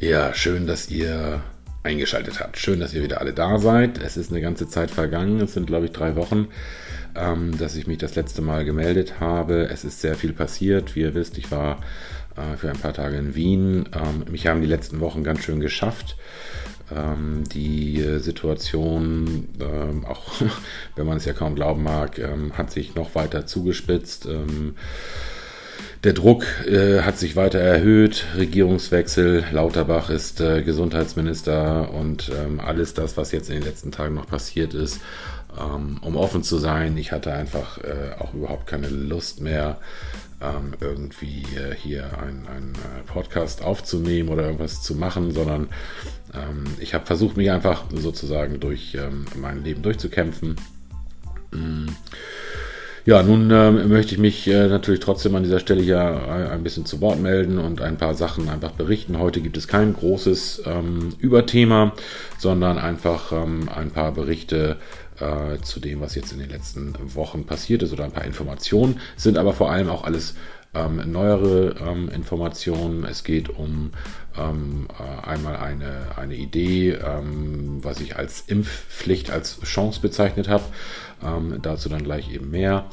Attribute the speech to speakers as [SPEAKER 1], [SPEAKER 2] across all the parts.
[SPEAKER 1] Ja, schön, dass ihr eingeschaltet habt. Schön, dass ihr wieder alle da seid. Es ist eine ganze Zeit vergangen. Es sind, glaube ich, drei Wochen, ähm, dass ich mich das letzte Mal gemeldet habe. Es ist sehr viel passiert. Wie ihr wisst, ich war äh, für ein paar Tage in Wien. Ähm, mich haben die letzten Wochen ganz schön geschafft. Ähm, die äh, Situation, ähm, auch wenn man es ja kaum glauben mag, ähm, hat sich noch weiter zugespitzt. Der Druck äh, hat sich weiter erhöht. Regierungswechsel. Lauterbach ist äh, Gesundheitsminister und ähm, alles das, was jetzt in den letzten Tagen noch passiert ist. Ähm, um offen zu sein, ich hatte einfach äh, auch überhaupt keine Lust mehr, ähm, irgendwie äh, hier einen äh, Podcast aufzunehmen oder irgendwas zu machen, sondern ähm, ich habe versucht, mich einfach sozusagen durch ähm, mein Leben durchzukämpfen. Mm. Ja, nun ähm, möchte ich mich äh, natürlich trotzdem an dieser Stelle hier ein bisschen zu Wort melden und ein paar Sachen einfach berichten. Heute gibt es kein großes ähm, Überthema, sondern einfach ähm, ein paar Berichte äh, zu dem, was jetzt in den letzten Wochen passiert ist oder ein paar Informationen, sind aber vor allem auch alles ähm, neuere ähm, Informationen. Es geht um ähm, äh, einmal eine, eine Idee, ähm, was ich als Impfpflicht als Chance bezeichnet habe. Ähm, dazu dann gleich eben mehr.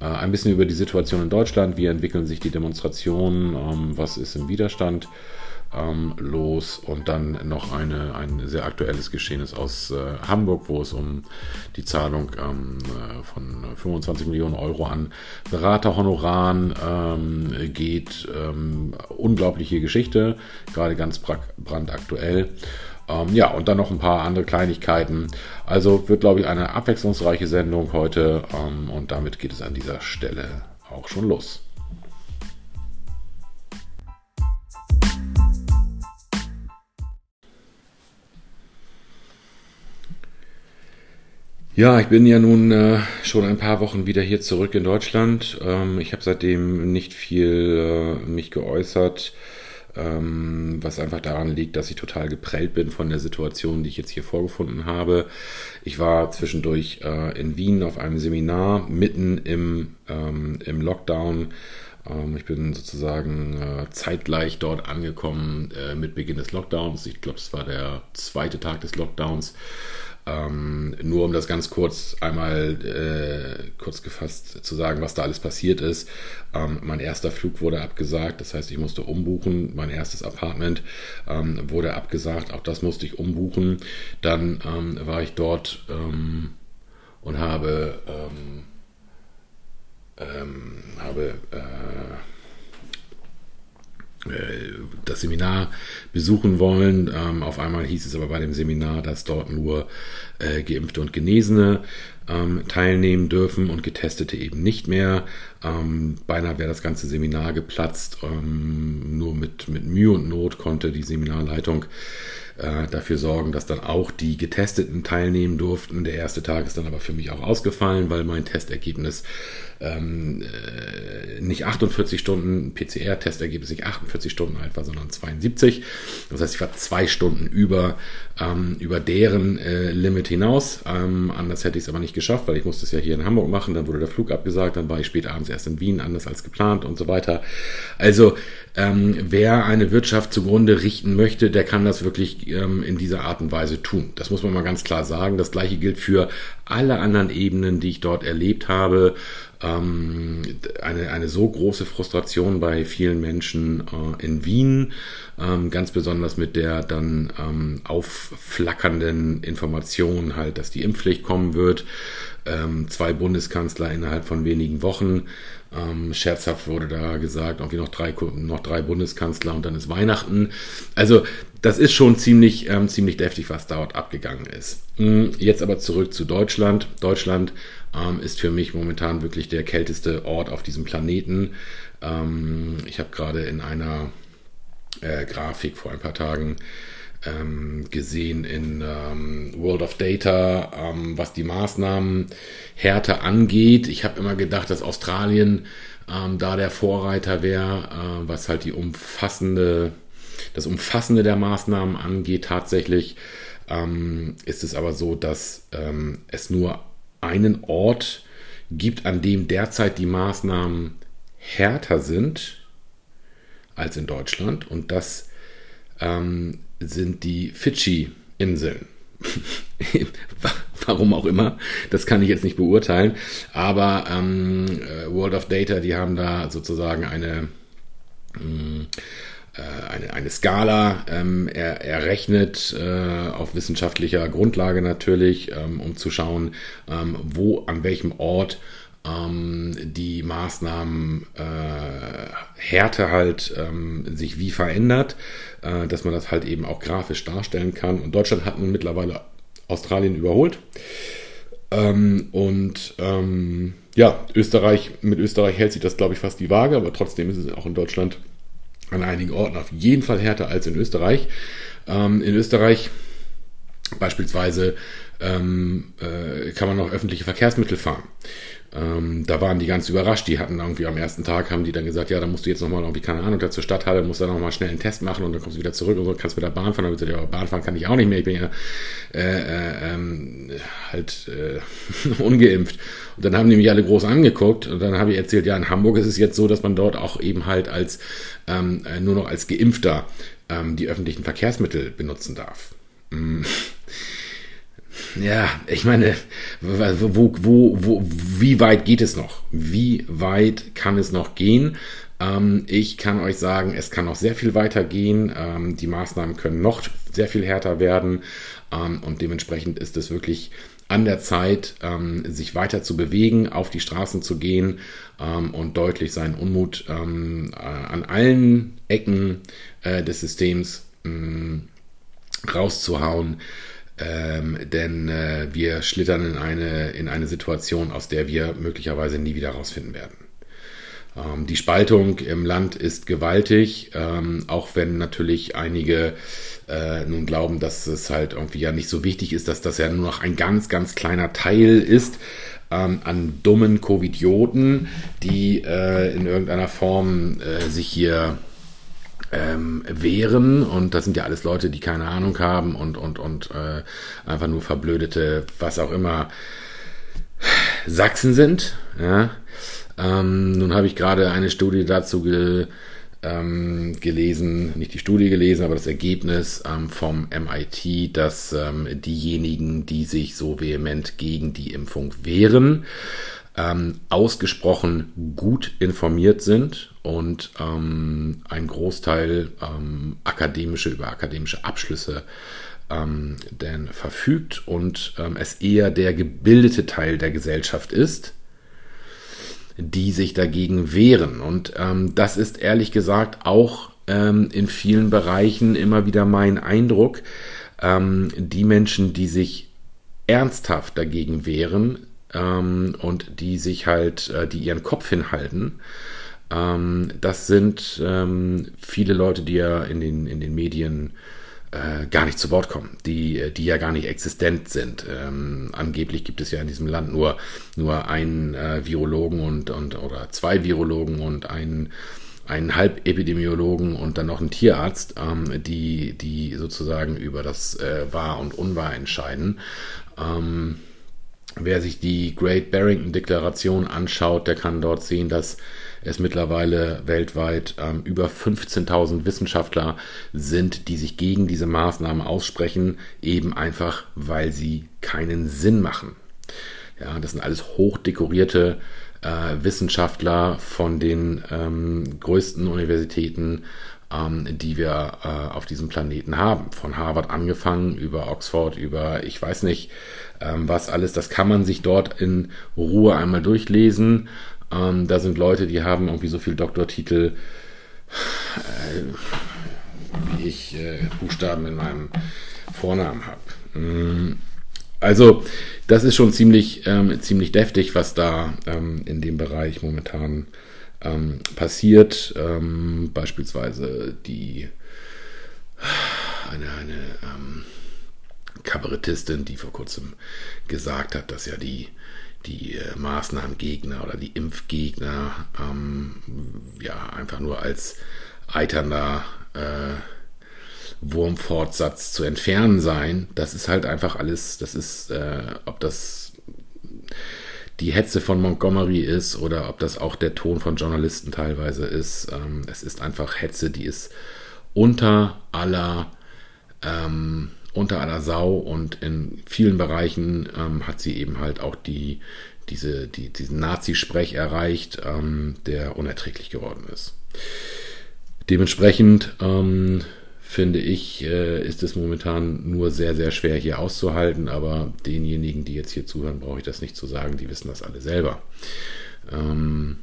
[SPEAKER 1] Äh, ein bisschen über die Situation in Deutschland. Wie entwickeln sich die Demonstrationen? Ähm, was ist im Widerstand? ähm, los und dann noch eine, ein sehr aktuelles Geschehnis aus äh, Hamburg, wo es um die Zahlung ähm, äh, von 25 Millionen Euro an Beraterhonoraren ähm, geht. Ähm, unglaubliche Geschichte, gerade ganz brandaktuell. Ähm, ja, und dann noch ein paar andere Kleinigkeiten. Also wird, glaube ich, eine abwechslungsreiche Sendung heute ähm, und damit geht es an dieser Stelle auch schon los. Ja, ich bin ja nun äh, schon ein paar Wochen wieder hier zurück in Deutschland. Ähm, ich habe seitdem nicht viel äh, mich geäußert, was einfach daran liegt, dass ich total geprellt bin von der Situation, die ich jetzt hier vorgefunden habe. Ich war zwischendurch äh, in Wien auf einem Seminar mitten im, ähm, im Lockdown. Ähm, ich bin sozusagen äh, zeitgleich dort angekommen äh, mit Beginn des Lockdowns. Ich glaube, es war der zweite Tag des Lockdowns. Ähm, nur um das ganz kurz einmal äh, kurz gefasst zu sagen, was da alles passiert ist. Ähm, mein erster Flug wurde abgesagt, das heißt, ich musste umbuchen. Mein erstes Apartment ähm, wurde abgesagt, auch das musste ich umbuchen. Dann ähm, war ich dort ähm, und habe, ähm, habe äh, das Seminar besuchen wollen. Ähm, auf einmal hieß es aber bei dem Seminar, dass dort nur äh, Geimpfte und Genesene ähm, teilnehmen dürfen und Getestete eben nicht mehr. Ähm, beinahe wäre das ganze Seminar geplatzt. Ähm, nur mit, mit Mühe und Not konnte die Seminarleitung äh, dafür sorgen, dass dann auch die Getesteten teilnehmen durften. Der erste Tag ist dann aber für mich auch ausgefallen, weil mein Testergebnis ähm, äh, nicht 48 Stunden, PCR-Testergebnis nicht 48 Stunden alt war, sondern 72. Das heißt, ich war zwei Stunden über, ähm, über deren äh, Limit hinaus. Ähm, anders hätte ich es aber nicht geschafft, weil ich musste es ja hier in Hamburg machen. Dann wurde der Flug abgesagt, dann war ich spät abends erst in Wien, anders als geplant und so weiter. Also ähm, wer eine Wirtschaft zugrunde richten möchte, der kann das wirklich ähm, in dieser Art und Weise tun. Das muss man mal ganz klar sagen. Das gleiche gilt für alle anderen Ebenen, die ich dort erlebt habe ähm, eine, eine so große Frustration bei vielen Menschen äh, in Wien, ähm, ganz besonders mit der dann ähm, aufflackernden Information halt, dass die Impfpflicht kommen wird. Ähm, zwei Bundeskanzler innerhalb von wenigen Wochen. Ähm, scherzhaft wurde da gesagt, irgendwie noch drei, noch drei Bundeskanzler und dann ist Weihnachten. Also das ist schon ziemlich, ähm, ziemlich deftig, was dort abgegangen ist. Hm, jetzt aber zurück zu Deutschland. Deutschland ähm, ist für mich momentan wirklich der kälteste Ort auf diesem Planeten. Ähm, ich habe gerade in einer äh, Grafik vor ein paar Tagen ähm, gesehen in ähm, World of Data, ähm, was die Maßnahmenhärte angeht. Ich habe immer gedacht, dass Australien ähm, da der Vorreiter wäre, äh, was halt die umfassende, das Umfassende der Maßnahmen angeht. Tatsächlich ähm, ist es aber so, dass ähm, es nur einen Ort gibt, an dem derzeit die Maßnahmen härter sind als in Deutschland. Und das ähm, sind die Fidschi-Inseln. Warum auch immer, das kann ich jetzt nicht beurteilen. Aber ähm, äh, World of Data, die haben da sozusagen eine, mm, äh, eine, eine Skala ähm, er, errechnet, äh, auf wissenschaftlicher Grundlage natürlich, ähm, um zu schauen, ähm, wo, an welchem Ort ähm, die Maßnahmen äh, Härte halt ähm, sich wie verändert, äh, dass man das halt eben auch grafisch darstellen kann. Und Deutschland hat nun mittlerweile Australien überholt. Ähm, und ähm, ja, Österreich, mit Österreich hält sich das, glaube ich, fast die Waage, aber trotzdem ist es auch in Deutschland an einigen Orten auf jeden Fall härter als in Österreich. Ähm, in Österreich beispielsweise ähm, äh, kann man noch öffentliche Verkehrsmittel fahren. Ähm, da waren die ganz überrascht. Die hatten irgendwie am ersten Tag, haben die dann gesagt, ja, da musst du jetzt nochmal irgendwie, keine Ahnung, da zur Stadthalle, musst du nochmal schnell einen Test machen und dann kommst du wieder zurück und so, kannst mit der Bahn fahren. Dann gesagt, ja, Bahn fahren kann ich auch nicht mehr. Ich bin ja äh, äh, ähm, halt äh, ungeimpft. Und dann haben die mich alle groß angeguckt und dann habe ich erzählt, ja, in Hamburg ist es jetzt so, dass man dort auch eben halt als ähm, äh, nur noch als Geimpfter ähm, die öffentlichen Verkehrsmittel benutzen darf. Mm. Ja, ich meine, wo, wo, wo, wie weit geht es noch? Wie weit kann es noch gehen? Ähm, ich kann euch sagen, es kann noch sehr viel weiter gehen. Ähm, die Maßnahmen können noch sehr viel härter werden. Ähm, und dementsprechend ist es wirklich an der Zeit, ähm, sich weiter zu bewegen, auf die Straßen zu gehen ähm, und deutlich seinen Unmut ähm, äh, an allen Ecken äh, des Systems rauszuhauen. Ähm, denn äh, wir schlittern in eine, in eine Situation, aus der wir möglicherweise nie wieder rausfinden werden. Ähm, die Spaltung im Land ist gewaltig, ähm, auch wenn natürlich einige äh, nun glauben, dass es halt irgendwie ja nicht so wichtig ist, dass das ja nur noch ein ganz, ganz kleiner Teil ist ähm, an dummen Covidioten, die äh, in irgendeiner Form äh, sich hier ähm, wären. Und das sind ja alles Leute, die keine Ahnung haben und, und, und äh, einfach nur verblödete, was auch immer, Sachsen sind. Ja. Ähm, nun habe ich gerade eine Studie dazu ge, ähm, gelesen, nicht die Studie gelesen, aber das Ergebnis ähm, vom MIT, dass ähm, diejenigen, die sich so vehement gegen die Impfung wehren, ähm, ausgesprochen gut informiert sind und ähm, ein Großteil ähm, akademische über akademische Abschlüsse ähm, denn verfügt und ähm, es eher der gebildete Teil der Gesellschaft ist, die sich dagegen wehren. Und ähm, das ist ehrlich gesagt auch in vielen Bereichen immer wieder mein Eindruck. die Menschen, die sich ernsthaft dagegen wehren, ähm, und die sich halt, äh, die ihren Kopf hinhalten. Ähm, das sind ähm, viele Leute, die ja in den, in den Medien äh, gar nicht zu Wort kommen, die, die ja gar nicht existent sind. Ähm, angeblich gibt es ja in diesem Land nur, nur einen äh, Virologen und, und oder zwei Virologen und einen einen Halbepidemiologen und dann noch einen Tierarzt, ähm, die, die sozusagen über das äh, Wahr und Unwahr entscheiden. Ähm, Wer sich die Great Barrington Deklaration anschaut, der kann dort sehen, dass es mittlerweile weltweit ähm, über 15.000 Wissenschaftler sind, die sich gegen diese Maßnahmen aussprechen, eben einfach, weil sie keinen Sinn machen. Ja, das sind alles hochdekorierte äh, Wissenschaftler von den ähm, größten Universitäten, ähm, die wir äh, auf diesem Planeten haben. Von Harvard angefangen, über Oxford, über ich weiß nicht, ähm, was alles, das kann man sich dort in Ruhe einmal durchlesen. Ähm, da sind Leute, die haben irgendwie so viel Doktortitel, äh, wie ich äh, Buchstaben in meinem Vornamen habe. Mm, also, das ist schon ziemlich, ähm, ziemlich deftig, was da ähm, in dem Bereich momentan ähm, passiert. Ähm, beispielsweise die eine, eine ähm, Kabarettistin, die vor kurzem gesagt hat, dass ja die, die äh, Maßnahmengegner oder die Impfgegner ähm, ja einfach nur als eiternder äh, Wurmfortsatz zu entfernen seien. Das ist halt einfach alles, das ist, äh, ob das die Hetze von Montgomery ist oder ob das auch der Ton von Journalisten teilweise ist. Ähm, es ist einfach Hetze, die ist unter aller ähm, unter aller Sau und in vielen Bereichen ähm, hat sie eben halt auch die, diese, die, diesen Nazi-Sprech erreicht, ähm, der unerträglich geworden ist. Dementsprechend ähm, finde ich, äh, ist es momentan nur sehr, sehr schwer hier auszuhalten, aber denjenigen, die jetzt hier zuhören, brauche ich das nicht zu sagen, die wissen das alle selber. Ähm,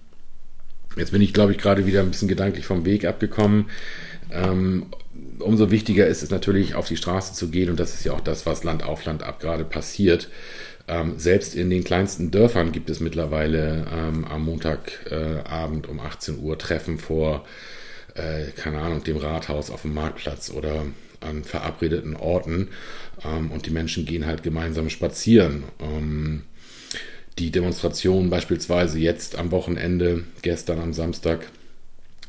[SPEAKER 1] jetzt bin ich, glaube ich, gerade wieder ein bisschen gedanklich vom Weg abgekommen. Ähm, umso wichtiger ist es natürlich, auf die Straße zu gehen und das ist ja auch das, was Land auf Land ab gerade passiert. Ähm, selbst in den kleinsten Dörfern gibt es mittlerweile ähm, am Montagabend äh, um 18 Uhr Treffen vor, äh, keine Ahnung, dem Rathaus auf dem Marktplatz oder an verabredeten Orten ähm, und die Menschen gehen halt gemeinsam spazieren. Ähm, die Demonstration beispielsweise jetzt am Wochenende, gestern am Samstag,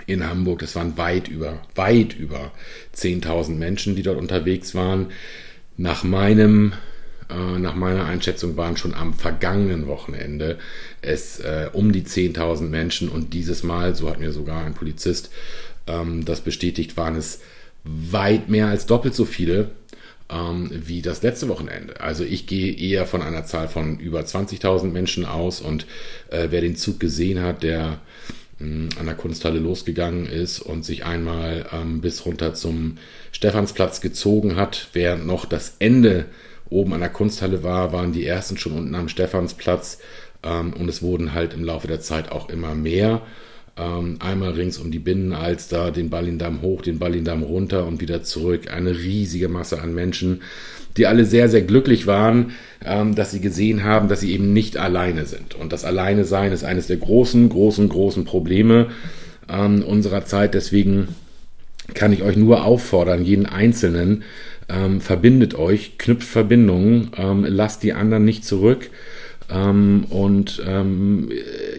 [SPEAKER 1] in Hamburg. Das waren weit über, weit über 10.000 Menschen, die dort unterwegs waren. Nach meinem äh, nach meiner Einschätzung waren schon am vergangenen Wochenende es äh, um die 10.000 Menschen und dieses Mal, so hat mir sogar ein Polizist ähm, das bestätigt, waren es weit mehr als doppelt so viele ähm, wie das letzte Wochenende. Also ich gehe eher von einer Zahl von über 20.000 Menschen aus und äh, wer den Zug gesehen hat, der an der Kunsthalle losgegangen ist und sich einmal ähm, bis runter zum Stephansplatz gezogen hat, während noch das Ende oben an der Kunsthalle war, waren die ersten schon unten am Stephansplatz ähm, und es wurden halt im Laufe der Zeit auch immer mehr. Ähm, einmal rings um die Binnenalster, den Ballindamm hoch, den Ballindamm runter und wieder zurück. Eine riesige Masse an Menschen die alle sehr, sehr glücklich waren, ähm, dass sie gesehen haben, dass sie eben nicht alleine sind. Und das Alleine sein ist eines der großen, großen, großen Probleme ähm, unserer Zeit. Deswegen kann ich euch nur auffordern, jeden Einzelnen, verbindet euch, knüpft Verbindungen, lasst die anderen nicht zurück. Ähm, und ähm,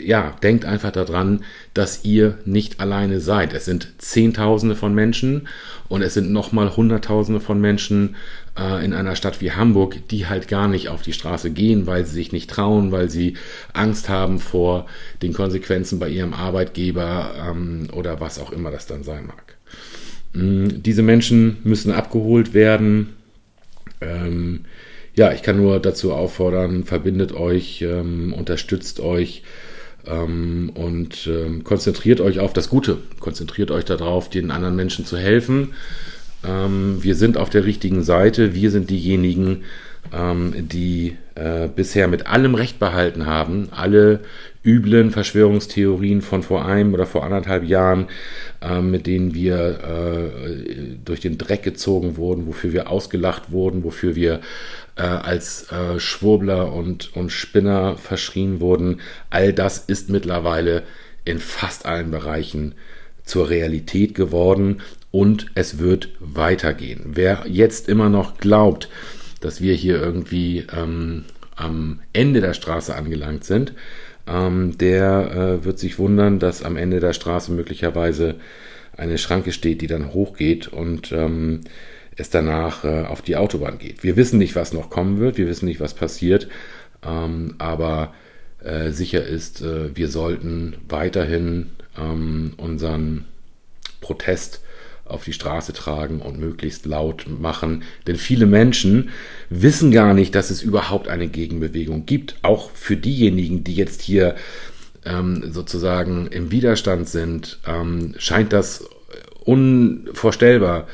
[SPEAKER 1] ja, denkt einfach daran, dass ihr nicht alleine seid. Es sind Zehntausende von Menschen und es sind nochmal Hunderttausende von Menschen äh, in einer Stadt wie Hamburg, die halt gar nicht auf die Straße gehen, weil sie sich nicht trauen, weil sie Angst haben vor den Konsequenzen bei ihrem Arbeitgeber ähm, oder was auch immer das dann sein mag. Ähm, diese Menschen müssen abgeholt werden. Ähm, ja, ich kann nur dazu auffordern, verbindet euch, ähm, unterstützt euch ähm, und ähm, konzentriert euch auf das Gute. Konzentriert euch darauf, den anderen Menschen zu helfen. Ähm, wir sind auf der richtigen Seite. Wir sind diejenigen, ähm, die äh, bisher mit allem Recht behalten haben. Alle üblen Verschwörungstheorien von vor einem oder vor anderthalb Jahren, äh, mit denen wir äh, durch den Dreck gezogen wurden, wofür wir ausgelacht wurden, wofür wir äh, als äh, Schwurbler und, und Spinner verschrien wurden. All das ist mittlerweile in fast allen Bereichen zur Realität geworden und es wird weitergehen. Wer jetzt immer noch glaubt, dass wir hier irgendwie ähm, am Ende der Straße angelangt sind, ähm, der äh, wird sich wundern, dass am Ende der Straße möglicherweise eine Schranke steht, die dann hochgeht und ähm, es danach äh, auf die Autobahn geht. Wir wissen nicht, was noch kommen wird, wir wissen nicht, was passiert, ähm, aber äh, sicher ist, äh, wir sollten weiterhin ähm, unseren Protest auf die Straße tragen und möglichst laut machen. Denn viele Menschen wissen gar nicht, dass es überhaupt eine Gegenbewegung gibt. Auch für diejenigen, die jetzt hier ähm, sozusagen im Widerstand sind, ähm, scheint das unvorstellbar.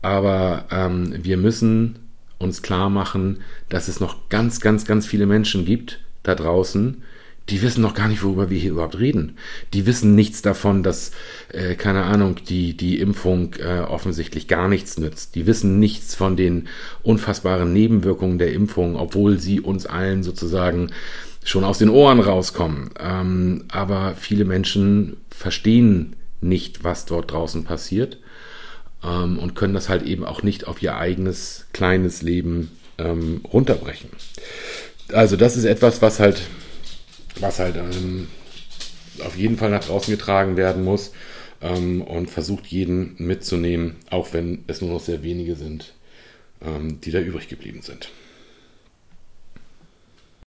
[SPEAKER 1] Aber ähm, wir müssen uns klar machen, dass es noch ganz, ganz, ganz viele Menschen gibt da draußen, die wissen noch gar nicht, worüber wir hier überhaupt reden. Die wissen nichts davon, dass, äh, keine Ahnung, die, die Impfung äh, offensichtlich gar nichts nützt. Die wissen nichts von den unfassbaren Nebenwirkungen der Impfung, obwohl sie uns allen sozusagen schon aus den Ohren rauskommen. Ähm, aber viele Menschen verstehen nicht, was dort draußen passiert ähm, und können das halt eben auch nicht auf ihr eigenes kleines Leben ähm, runterbrechen. Also das ist etwas, was halt was halt ähm, auf jeden Fall nach draußen getragen werden muss ähm, und versucht jeden mitzunehmen, auch wenn es nur noch sehr wenige sind, ähm, die da übrig geblieben sind.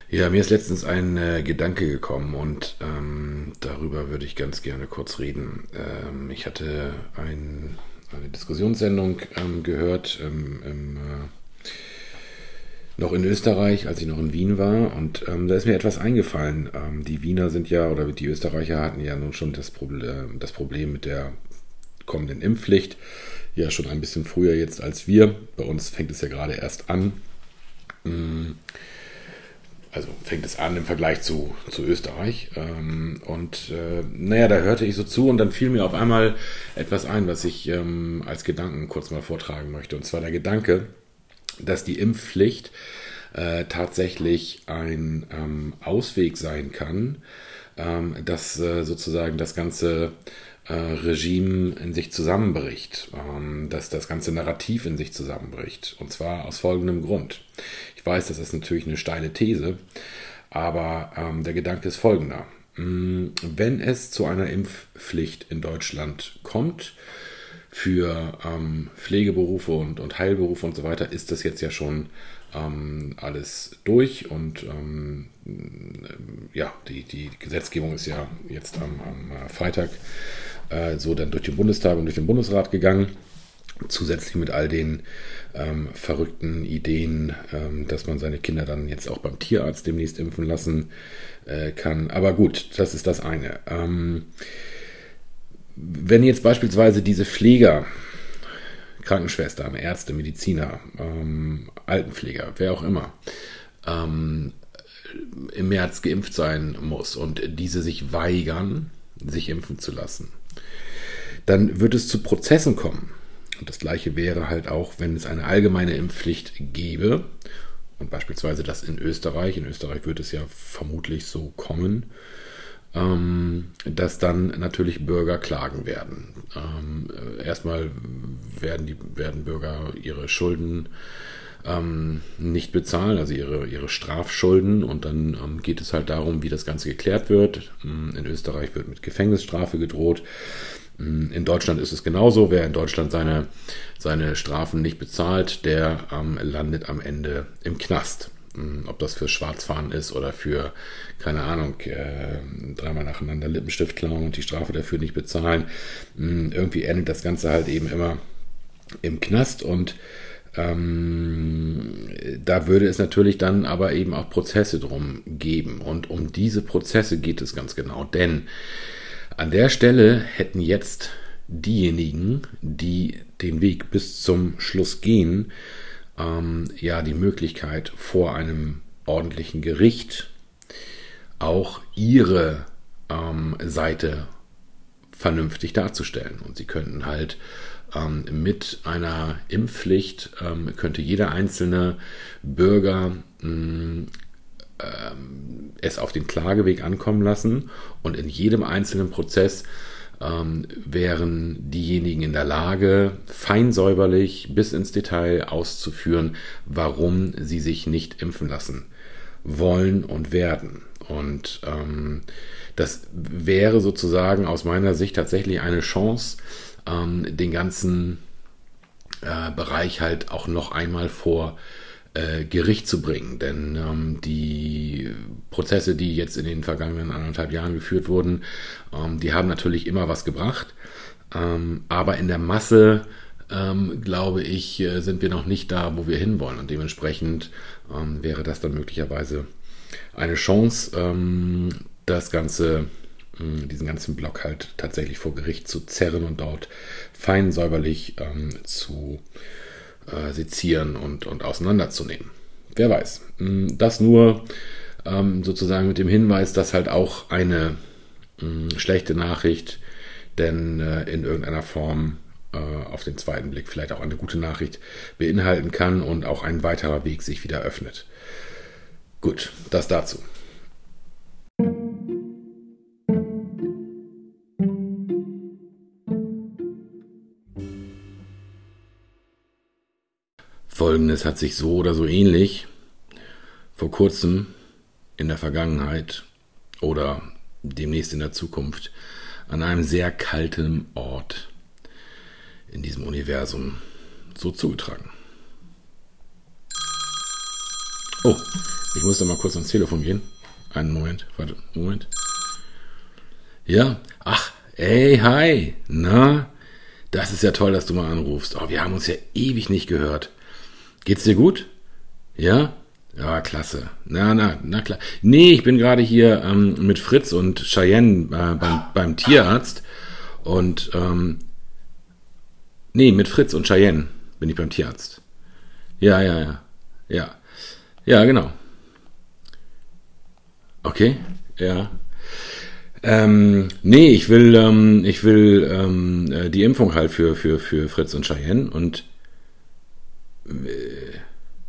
[SPEAKER 1] Ja, mir ist letztens ein äh, Gedanke gekommen und ähm, darüber würde ich ganz gerne kurz reden. Ähm, ich hatte ein, eine Diskussionssendung ähm, gehört, im, äh, noch in Österreich, als ich noch in Wien war. Und ähm, da ist mir etwas eingefallen. Ähm, die Wiener sind ja, oder die Österreicher hatten ja nun schon das Problem, das Problem mit der kommenden Impfpflicht. Ja, schon ein bisschen früher jetzt als wir. Bei uns fängt es ja gerade erst an. Mm also fängt es an im Vergleich zu, zu Österreich. Ähm, und äh, naja, da hörte ich so zu und dann fiel mir auf einmal etwas ein, was ich ähm, als Gedanken kurz mal vortragen möchte. Und zwar der Gedanke, dass die Impfpflicht äh, tatsächlich ein ähm, Ausweg sein kann, ähm, dass äh, sozusagen das ganze äh, Regime in sich zusammenbricht, ähm, dass das ganze Narrativ in sich zusammenbricht. Und zwar aus folgendem Grund. Ich weiß, das ist natürlich eine steile These, aber ähm, der Gedanke ist folgender. Mm, wenn es zu einer Impfpflicht in Deutschland kommt, für ähm, Pflegeberufe und, und Heilberufe und so weiter, ist das jetzt ja schon ähm, alles durch und ähm, ja, die, die Gesetzgebung ist ja jetzt am, am Freitag äh, so dann durch den Bundestag und durch den Bundesrat gegangen. Zusätzlich mit all den ähm, verrückten Ideen, ähm, dass man seine Kinder dann jetzt auch beim Tierarzt demnächst impfen lassen äh, kann. Aber gut, das ist das eine. Ähm, wenn jetzt beispielsweise diese Pfleger, Krankenschwestern, Ärzte, Mediziner, ähm, Altenpfleger, wer auch immer, ähm, im März geimpft sein muss und diese sich weigern, sich impfen zu lassen, dann wird es zu Prozessen kommen. Und das gleiche wäre halt auch, wenn es eine allgemeine Impfpflicht gäbe. Und beispielsweise das in Österreich, in Österreich wird es ja vermutlich so kommen, ähm, dass dann natürlich Bürger klagen werden. Ähm, erstmal werden die werden Bürger ihre Schulden ähm, nicht bezahlen, also ihre, ihre Strafschulden. Und dann ähm, geht es halt darum, wie das Ganze geklärt wird. Ähm, in Österreich wird mit Gefängnisstrafe gedroht. Ähm, in Deutschland ist es genauso. Wer in Deutschland seine, seine Strafen nicht bezahlt, der ähm, landet am Ende im Knast. Ob das für Schwarzfahren ist oder für, keine Ahnung, äh, dreimal nacheinander Lippenstift klauen und die Strafe dafür nicht bezahlen. Irgendwie endet das Ganze halt eben immer im Knast und ähm, da würde es natürlich dann aber eben auch Prozesse drum geben. Und um diese Prozesse geht es ganz genau. Denn an der Stelle hätten jetzt diejenigen, die den Weg bis zum Schluss gehen, ähm, ja die Möglichkeit vor einem ordentlichen Gericht auch ihre ähm, Seite vernünftig darzustellen. Und sie könnten halt ähm, mit einer Impfpflicht ähm, könnte jeder einzelne Bürger mh, mm, ähm, es auf den Klageweg ankommen lassen und in jedem einzelnen Prozess ähm, wären diejenigen in der Lage, feinsäuberlich bis ins Detail auszuführen, warum sie sich nicht impfen lassen wollen und werden. Und ähm, das wäre sozusagen aus meiner Sicht tatsächlich eine Chance, ähm, den ganzen äh, Bereich halt auch noch einmal vor äh, Gericht zu bringen. Denn ähm, die Prozesse, die jetzt in den vergangenen anderthalb Jahren geführt wurden, ähm, die haben natürlich immer was gebracht. Ähm, aber in der Masse, ähm, glaube ich, äh, sind wir noch nicht da, wo wir hinwollen. Und dementsprechend ähm, wäre das dann möglicherweise eine Chance, ähm, das Ganze diesen ganzen Block halt tatsächlich vor Gericht zu zerren und dort fein säuberlich zu äh, sezieren und, und auseinanderzunehmen. Wer weiß. Das nur ähm, sozusagen mit dem Hinweis, dass halt auch eine mh, schlechte Nachricht, denn äh, in irgendeiner Form äh, auf den zweiten Blick vielleicht auch eine gute Nachricht beinhalten kann und auch ein weiterer Weg sich wieder öffnet. Gut, das dazu. Folgendes hat sich so oder so ähnlich vor kurzem in der Vergangenheit oder demnächst in der Zukunft an einem sehr kalten Ort in diesem Universum so zugetragen. Oh, ich muss da mal kurz ans Telefon gehen. Einen Moment, warte, Moment. Ja, ach, ey, hi, na, Das ist ja toll, dass du mal anrufst. Oh, wir haben uns ja ewig nicht gehört. Geht's dir gut? Ja? Ja, klasse. Na, na, na klar. Nee, ich bin gerade hier ähm, mit Fritz und Cheyenne äh, beim, beim Tierarzt. Und, ähm, nee, mit Fritz und Cheyenne bin ich beim Tierarzt. Ja, ja, ja. Ja. Ja, genau. Okay, ja. Ähm, nee, ich will, ähm, ich will ähm, äh, die Impfung halt für, für, für Fritz und Cheyenne und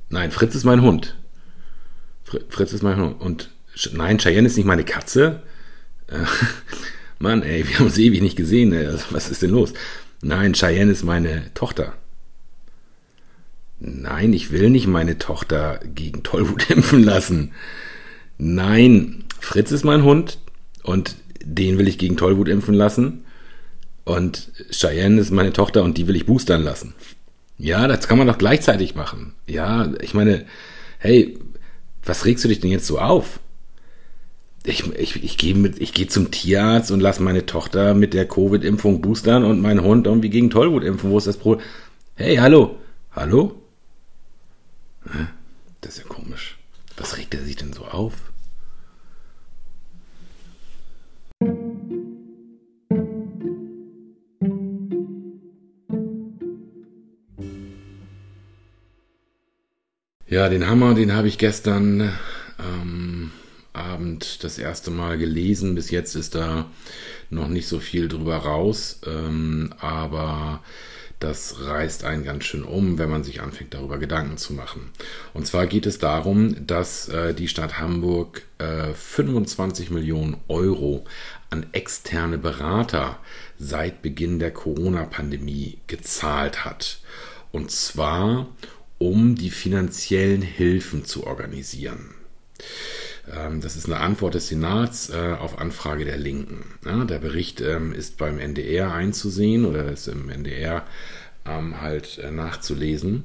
[SPEAKER 1] nein, Fritz ist mein Hund. Fritz ist mein Hund. Und nein, Cheyenne ist nicht meine Katze. Äh, Mann, ey, wir haben uns ewig nicht gesehen. Also, was ist denn los? Nein, Cheyenne ist meine Tochter. Nein, ich will nicht meine Tochter gegen Tollwut impfen lassen. Nein, Fritz ist mein Hund und den will ich gegen Tollwut impfen lassen. Und Cheyenne ist meine Tochter und die will ich boostern lassen. Ja, das kann man doch gleichzeitig machen. Ja, ich meine, hey, was regst du dich denn jetzt so auf? Ich, ich, ich gehe mit, ich gehe zum Tierarzt und lasse meine Tochter mit der Covid-Impfung boostern und meinen Hund irgendwie gegen Tollwut impfen. Wo ist das Problem? Hey, hallo? Hallo? Das ist ja komisch. Was regt er sich denn so auf? Ja, den Hammer, den habe ich gestern ähm, Abend das erste Mal gelesen. Bis jetzt ist da noch nicht so viel drüber raus, ähm, aber das reißt einen ganz schön um, wenn man sich anfängt, darüber Gedanken zu machen. Und zwar geht es darum, dass äh, die Stadt Hamburg äh, 25 Millionen Euro an externe Berater seit Beginn der Corona-Pandemie gezahlt hat. Und zwar um die finanziellen Hilfen zu organisieren. Ähm, das ist eine Antwort des Senats äh, auf Anfrage der Linken. der Bericht ähm, ist beim NDR einzusehen oder ist im NDR ähm, halt äh, nachzulesen.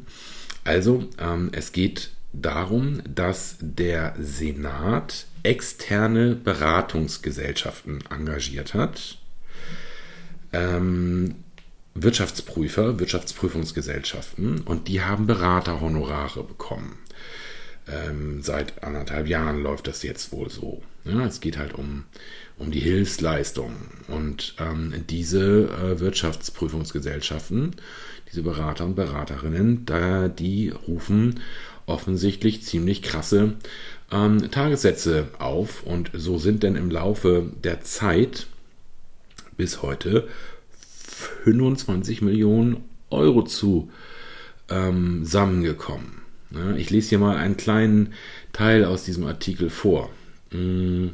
[SPEAKER 1] Also, es geht darum, dass der Senat externe Beratungsgesellschaften engagiert hat. Wirtschaftsprüfer, Wirtschaftsprüfungsgesellschaften und die haben Beraterhonorare bekommen. Ähm, seit anderthalb Jahren läuft das jetzt wohl so. Ja, es geht halt um, um die Hilfsleistung. Und ähm, diese äh, Wirtschaftsprüfungsgesellschaften, diese Berater und Beraterinnen, da, die rufen offensichtlich ziemlich krasse ähm, Tagessätze auf. Und so sind denn im Laufe der Zeit bis heute 25 Millionen Euro zu zusammengekommen. Ich lese hier mal einen kleinen Teil aus diesem Artikel vor. Hm.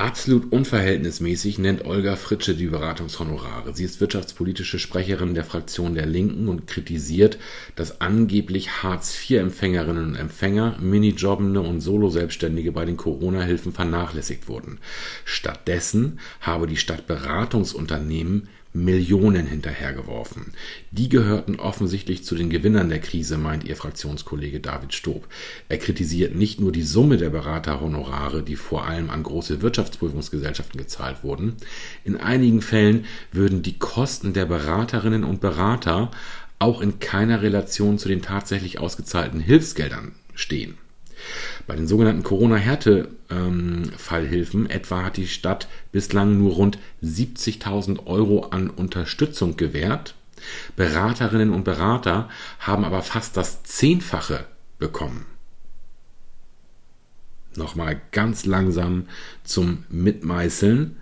[SPEAKER 1] Absolut unverhältnismäßig nennt Olga Fritsche die Beratungshonorare. Sie ist wirtschaftspolitische Sprecherin der Fraktion der Linken und kritisiert, dass angeblich Hartz-IV-Empfängerinnen und Empfänger, Minijobbende und Solo-Selbstständige bei den Corona-Hilfen vernachlässigt wurden. Stattdessen habe die Stadt Beratungsunternehmen Millionen hinterhergeworfen. Die gehörten offensichtlich zu den Gewinnern der Krise, meint ihr Fraktionskollege David Stob. Er kritisiert nicht nur die Summe der Beraterhonorare, die vor allem an große Wirtschaftsprüfungsgesellschaften gezahlt wurden. In einigen Fällen würden die Kosten der Beraterinnen und Berater auch in keiner Relation zu den tatsächlich ausgezahlten Hilfsgeldern stehen. Bei den sogenannten Corona-Härtefallhilfen ähm, etwa hat die Stadt bislang nur rund 70.000 Euro an Unterstützung gewährt. Beraterinnen und Berater haben aber fast das Zehnfache bekommen. Nochmal ganz langsam zum Mitmeißeln.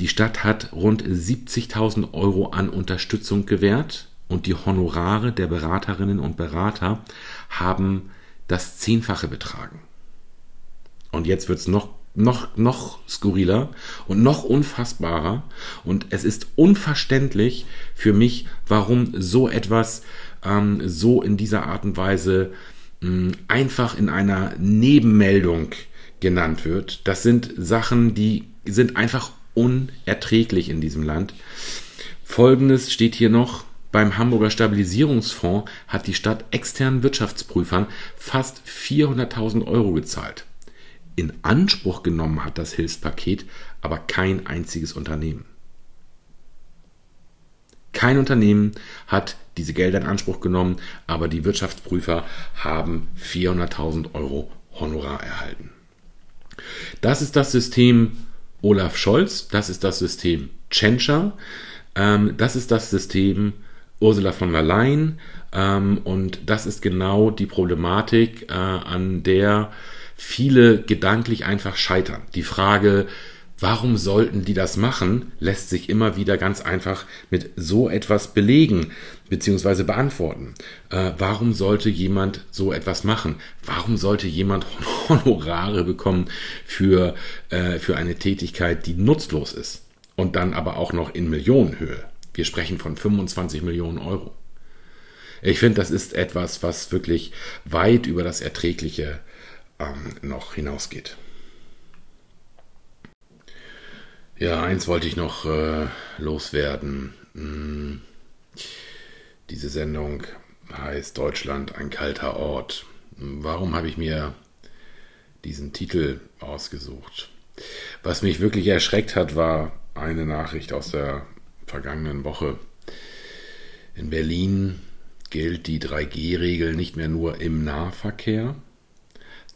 [SPEAKER 1] Die Stadt hat rund 70.000 Euro an Unterstützung gewährt und die Honorare der Beraterinnen und Berater haben das Zehnfache betragen. Und jetzt wird es noch, noch, noch skurriler und noch unfassbarer. Und es ist unverständlich für mich, warum so etwas ähm, so in dieser Art und Weise mh, einfach in einer Nebenmeldung genannt wird. Das sind Sachen, die sind einfach unerträglich in diesem Land. Folgendes steht hier noch. Beim Hamburger Stabilisierungsfonds hat die Stadt externen Wirtschaftsprüfern fast 400.000 Euro gezahlt. in Anspruch genommen hat, das Hilfspaket, aber kein einziges Unternehmen. Kein Unternehmen hat diese Gelder in Anspruch genommen, aber die Wirtschaftsprüfer haben 400.000 Euro Honorar erhalten. Das ist das System Olaf Scholz, das ist das System Tschentscher, ähm, das ist das System Ursula von der Leyen ähm, und das ist genau die Problematik, äh, an der viele gedanklich einfach scheitern. Die Frage, Warum sollten die das machen, lässt sich immer wieder ganz einfach mit so etwas belegen bzw. beantworten. Äh, warum sollte jemand so etwas machen? Warum sollte jemand Honorare bekommen für, äh, für eine Tätigkeit, die nutzlos ist? Und dann aber auch noch in Millionenhöhe. Wir sprechen von 25 Millionen Euro. Ich finde, das ist etwas, was wirklich weit über das Erträgliche ähm, noch hinausgeht. Ja, eins wollte ich noch äh, loswerden. Hm. Diese Sendung heißt Deutschland ein kalter Ort. Warum habe ich mir diesen Titel ausgesucht? Was mich wirklich erschreckt hat, war eine Nachricht aus der vergangenen Woche. In Berlin gilt die 3G-Regel nicht mehr nur im Nahverkehr,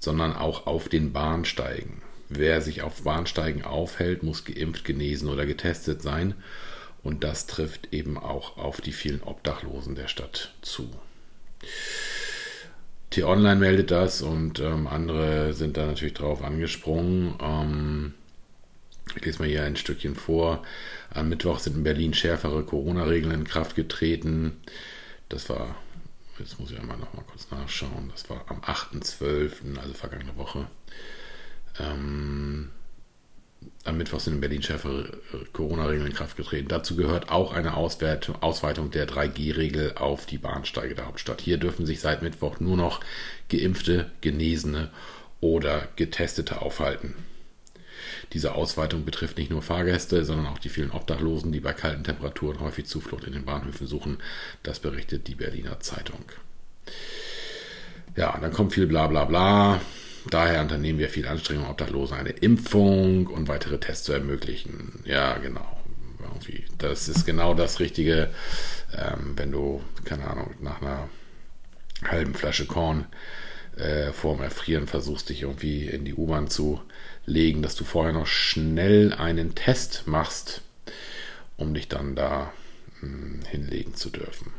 [SPEAKER 1] sondern auch auf den Bahnsteigen. Wer sich auf Bahnsteigen aufhält, muss geimpft, genesen oder getestet sein. Und das trifft eben auch auf die vielen Obdachlosen der Stadt zu. T-Online meldet das und ähm, andere sind da natürlich drauf angesprungen. Ähm, ich lese mal hier ein Stückchen vor. Am Mittwoch sind in Berlin schärfere Corona-Regeln in Kraft getreten. Das war, jetzt muss ich einmal noch mal kurz nachschauen, das war am 8.12., also vergangene Woche. Ähm, am Mittwoch sind in Berlin schärfere Corona-Regeln in Kraft getreten. Dazu gehört auch eine Auswertung, Ausweitung der 3G-Regel auf die Bahnsteige der Hauptstadt. Hier dürfen sich seit Mittwoch nur noch Geimpfte, Genesene oder Getestete aufhalten. Diese Ausweitung betrifft nicht nur Fahrgäste, sondern auch die vielen Obdachlosen, die bei kalten Temperaturen häufig Zuflucht in den Bahnhöfen suchen. Das berichtet die Berliner Zeitung. Ja, dann kommt viel bla bla bla. Daher unternehmen wir viel Anstrengung, Obdachlosen eine Impfung und weitere Tests zu ermöglichen. Ja, genau. Irgendwie. Das ist genau das Richtige, ähm, wenn du, keine Ahnung, nach einer halben Flasche Korn äh, vorm Erfrieren versuchst, dich irgendwie in die U-Bahn zu legen, dass du vorher noch schnell einen Test machst, um dich dann da hm, hinlegen zu dürfen.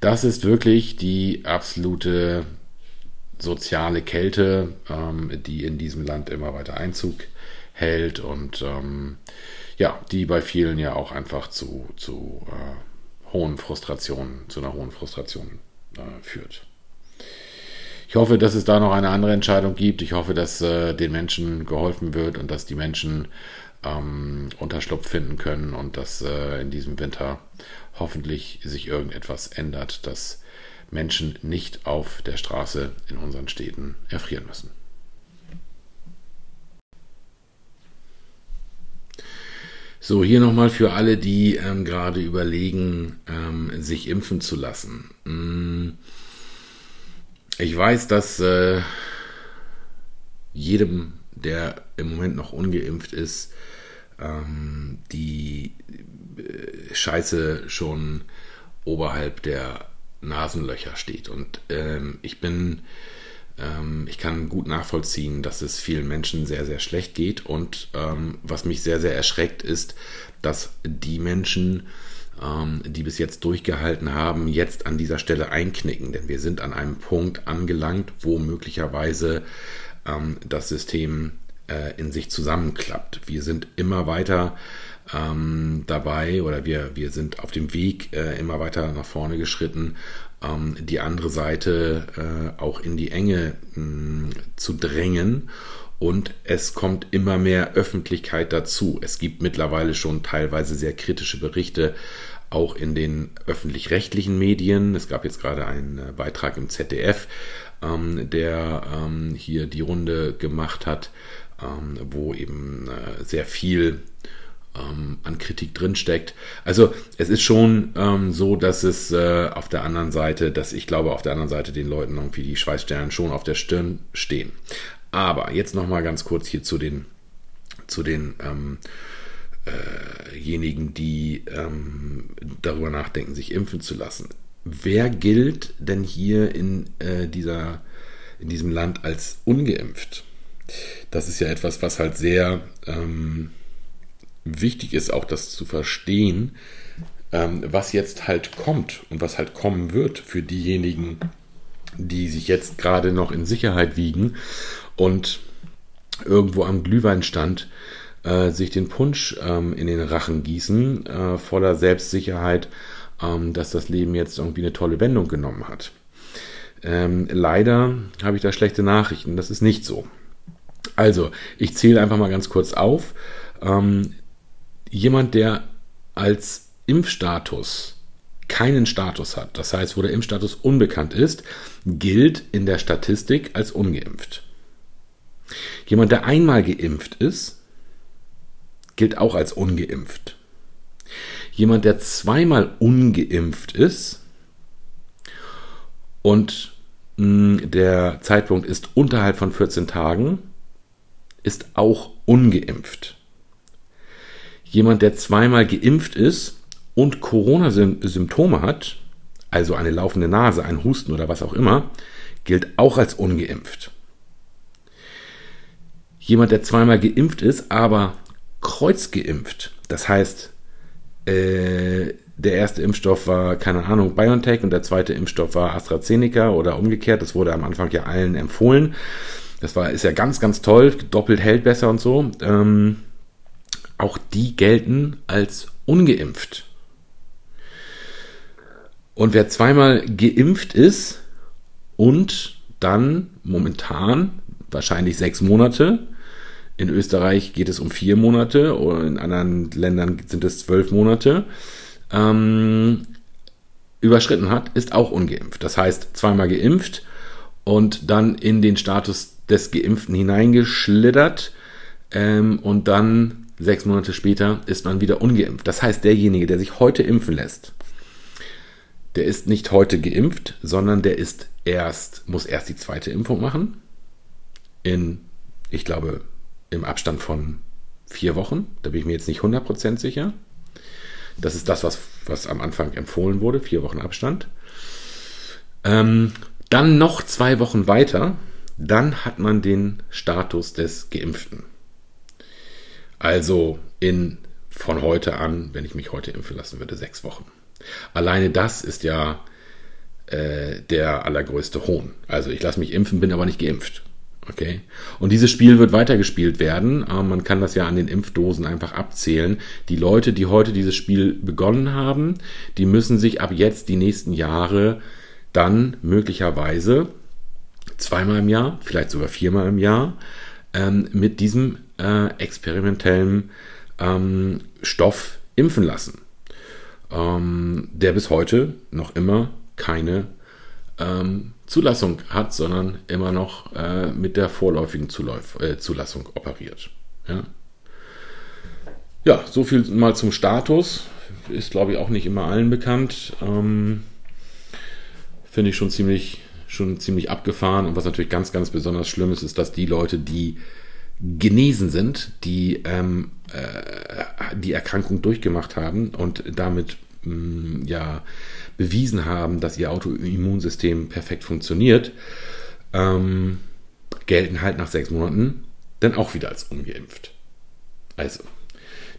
[SPEAKER 1] Das ist wirklich die absolute soziale Kälte, ähm, die in diesem Land immer weiter Einzug hält und ähm, ja, die bei vielen ja auch einfach zu, zu äh, hohen Frustrationen, zu einer hohen Frustration äh, führt. Ich hoffe, dass es da noch eine andere Entscheidung gibt. Ich hoffe, dass äh, den Menschen geholfen wird und dass die Menschen ähm, Unterschlupf finden können und dass äh, in diesem Winter hoffentlich sich irgendetwas ändert, dass Menschen nicht auf der Straße in unseren Städten erfrieren müssen. So, hier nochmal für alle, die ähm, gerade überlegen, ähm, sich impfen zu lassen. Mm, ich weiß, dass äh, jedem, der im Moment noch ungeimpft ist, ähm, die äh, Scheiße schon oberhalb der Nasenlöcher steht. Und ähm, ich bin, ähm, ich kann gut nachvollziehen, dass es vielen Menschen sehr, sehr schlecht geht. Und ähm, was mich sehr, sehr erschreckt, ist, dass die Menschen, ähm, die bis jetzt durchgehalten haben, jetzt an dieser Stelle einknicken. Denn wir sind an einem Punkt angelangt, wo möglicherweise ähm, das System äh, in sich zusammenklappt. Wir sind immer weiter ähm, dabei oder wir, wir sind auf dem Weg äh, immer weiter nach vorne geschritten, ähm, die andere Seite äh, auch in die Enge mh, mm, zu drängen. Und es kommt immer mehr Öffentlichkeit dazu. Es gibt mittlerweile schon teilweise sehr kritische Berichte, auch in den öffentlich-rechtlichen Medien. Es gab jetzt gerade einen äh, Beitrag im ZDF, ähm, der ähm, hier die Runde gemacht hat, ähm, wo eben äh, sehr viel ähm, an Kritik drinsteckt. Also es ist schon ähm, so, dass es äh, auf der anderen Seite, dass ich glaube, auf der anderen Seite den Leuten irgendwie die Schweißstellen schon auf der Stirn stehen. Aber jetzt noch mal ganz kurz hier zu den zu den ähm, äh, die ähm, darüber nachdenken, sich impfen zu lassen. Wer gilt denn hier in, äh, dieser, in diesem Land als ungeimpft? Das ist ja etwas, was halt sehr ähm, wichtig ist, auch das zu verstehen, ähm, was jetzt halt kommt und was halt kommen wird für diejenigen, die sich jetzt gerade noch in Sicherheit wiegen und irgendwo am Glühweinstand äh, sich den Punsch ähm, in den Rachen gießen, äh, voller Selbstsicherheit, ähm, dass das Leben jetzt irgendwie eine tolle Wendung genommen hat. Ähm, leider habe ich da schlechte Nachrichten. Das ist nicht so. Also, ich zähle einfach mal ganz kurz auf. Ähm, jemand, der als Impfstatus keinen Status hat, das heißt, wo der Impfstatus unbekannt ist, gilt in der Statistik als ungeimpft. Jemand, der einmal geimpft ist, gilt auch als ungeimpft. Jemand, der zweimal ungeimpft ist und hm, der Zeitpunkt ist unterhalb von 14 Tagen, ist auch ungeimpft. Jemand, der zweimal geimpft ist und Corona-Symptome hat, also eine laufende Nase, ein Husten oder was auch immer, gilt auch als ungeimpft. Jemand, der zweimal geimpft ist, aber kreuzgeimpft, das heißt, äh, der erste Impfstoff war, keine Ahnung, BioNTech und der zweite Impfstoff war AstraZeneca oder umgekehrt, das wurde am Anfang ja allen empfohlen. Das war, ist ja ganz, ganz toll, doppelt hält besser und so. Ähm, auch die gelten als ungeimpft. Und wer zweimal geimpft ist und dann momentan wahrscheinlich sechs Monate, in Österreich geht es um vier Monate in anderen Ländern sind es zwölf Monate, ähm, überschritten hat, ist auch ungeimpft. Das heißt, zweimal geimpft und dann in den Status des Geimpften hineingeschlittert ähm, und dann sechs Monate später ist man wieder ungeimpft. Das heißt, derjenige, der sich heute impfen lässt, der ist nicht heute geimpft, sondern der ist erst, muss erst die zweite Impfung machen. In, ich glaube, im Abstand von vier Wochen. Da bin ich mir jetzt nicht 100% sicher. Das ist das, was, was am Anfang empfohlen wurde, vier Wochen Abstand. Ähm, dann noch zwei Wochen weiter, dann hat man den Status des Geimpften. Also in von heute an, wenn ich mich heute impfen lassen würde, sechs Wochen. Alleine das ist ja äh, der allergrößte Hohn. Also ich lasse mich impfen, bin aber nicht geimpft. Okay. Und dieses Spiel wird weitergespielt werden. Ähm, man kann das ja an den Impfdosen einfach abzählen. Die Leute, die heute dieses Spiel begonnen haben, die müssen sich ab jetzt die nächsten Jahre dann möglicherweise zweimal im Jahr, vielleicht sogar viermal im Jahr, ähm, mit diesem äh, experimentellen ähm, Stoff impfen lassen, ähm, der bis heute noch immer keine ähm, Zulassung hat, sondern immer noch äh, mit der vorläufigen Zulauf, äh, Zulassung operiert. Ja. ja, so viel mal zum Status. Ist, glaube ich, auch nicht immer allen bekannt. Ähm, Finde ich schon ziemlich, schon ziemlich abgefahren. Und was natürlich ganz, ganz besonders schlimm ist, ist, dass die Leute, die genesen sind, die ähm, äh, die Erkrankung durchgemacht haben und damit mh, mm, ja bewiesen haben, dass ihr Autoimmunsystem perfekt funktioniert, ähm, gelten halt nach sechs Monaten dann auch wieder als ungeimpft. Also,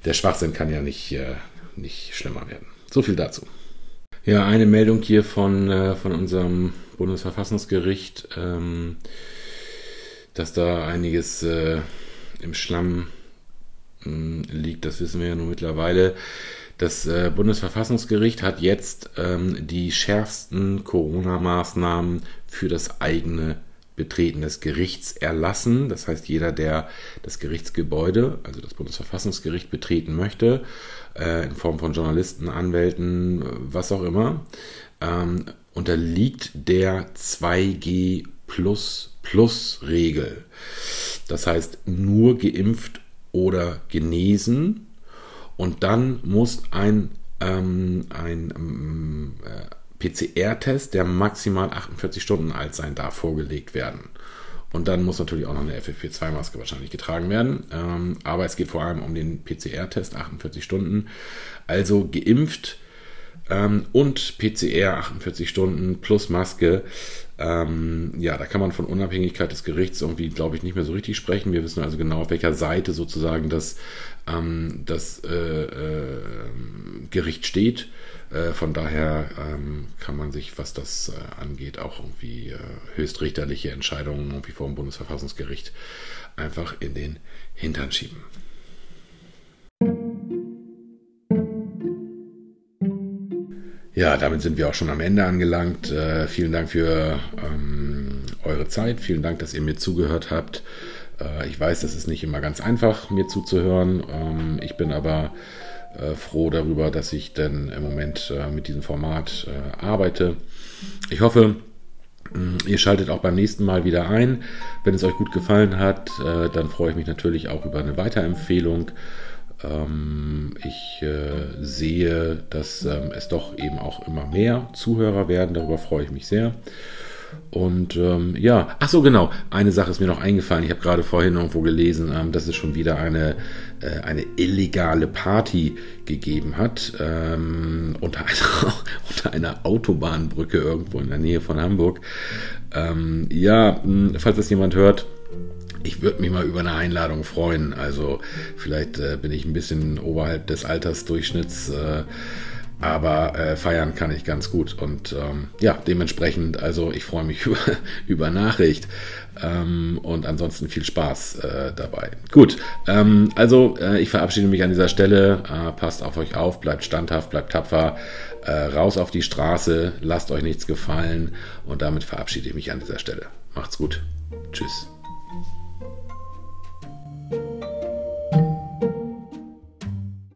[SPEAKER 1] der Schwachsinn kann ja nicht, äh, nicht schlimmer werden. So viel dazu. Ja, eine Meldung hier von, äh, von unserem Bundesverfassungsgericht, ähm, dass da einiges äh, im Schlamm mm, liegt, das wissen wir ja nun mittlerweile. Das äh, Bundesverfassungsgericht hat jetzt ähm, die schärfsten Corona-Maßnahmen für das eigene Betreten des Gerichts erlassen. Das heißt, jeder, der das Gerichtsgebäude, also das Bundesverfassungsgericht, betreten möchte, äh, in Form von Journalisten, Anwälten, was auch immer, ähm, unterliegt der 2G Plus Plus Regel. Das heißt, nur geimpft oder genesen und dann muss ein, ähm, ein ähm, äh, PCR-Test, der maximal 48 Stunden alt sein darf, vorgelegt werden. Und dann muss natürlich auch noch eine FFP2-Maske wahrscheinlich getragen werden. Ähm, aber es geht vor allem um den PCR-Test, 48 Stunden. Also geimpft ähm, und PCR 48 Stunden plus Maske. Ähm, ja, da kann man von Unabhängigkeit des Gerichts irgendwie, glaube ich, nicht mehr so richtig sprechen. Wir wissen also genau, auf welcher Seite sozusagen das, ähm, das äh, äh, Gericht steht. Äh, von daher ähm, kann man sich, was das äh, angeht, auch irgendwie äh, höchstrichterliche Entscheidungen irgendwie vor dem Bundesverfassungsgericht einfach in den Hintern schieben. Ja, damit sind wir auch schon am Ende angelangt. Äh, vielen Dank für ähm, eure Zeit. Vielen Dank, dass ihr mir zugehört habt. Äh, ich weiß, das ist nicht immer ganz einfach, mir zuzuhören. Ähm, ich bin aber äh, froh darüber, dass ich denn im Moment äh, mit diesem Format äh, arbeite. Ich hoffe, mm, Ihr schaltet auch beim nächsten Mal wieder ein. Wenn es euch gut gefallen hat, äh, dann freue ich mich natürlich auch über eine Weiterempfehlung. Ähm, ich äh, sehe, dass ähm, es doch eben auch immer mehr Zuhörer werden. Darüber freue ich mich sehr. Und ähm, ja, ach so genau, eine Sache ist mir noch eingefallen. Ich habe gerade vorhin irgendwo gelesen, ähm, dass es schon wieder eine, äh, eine illegale Party gegeben hat ähm, unter, einer, unter einer Autobahnbrücke irgendwo in der Nähe von Hamburg. Ähm, ja, mh, falls das jemand hört, ich würde mich mal über eine Einladung freuen. Also vielleicht äh, bin ich ein bisschen oberhalb des Altersdurchschnitts. Äh, aber äh, feiern kann ich ganz gut. Und ähm, ja, dementsprechend, also ich freue mich über, über Nachricht. Ähm, und ansonsten viel Spaß äh, dabei. Gut, ähm, also äh, ich verabschiede mich an dieser Stelle. Äh, passt auf euch auf, bleibt standhaft, bleibt tapfer. Raus auf die Straße, lasst euch nichts gefallen. Und damit verabschiede ich mich an dieser Stelle. Macht's gut. Tschüss.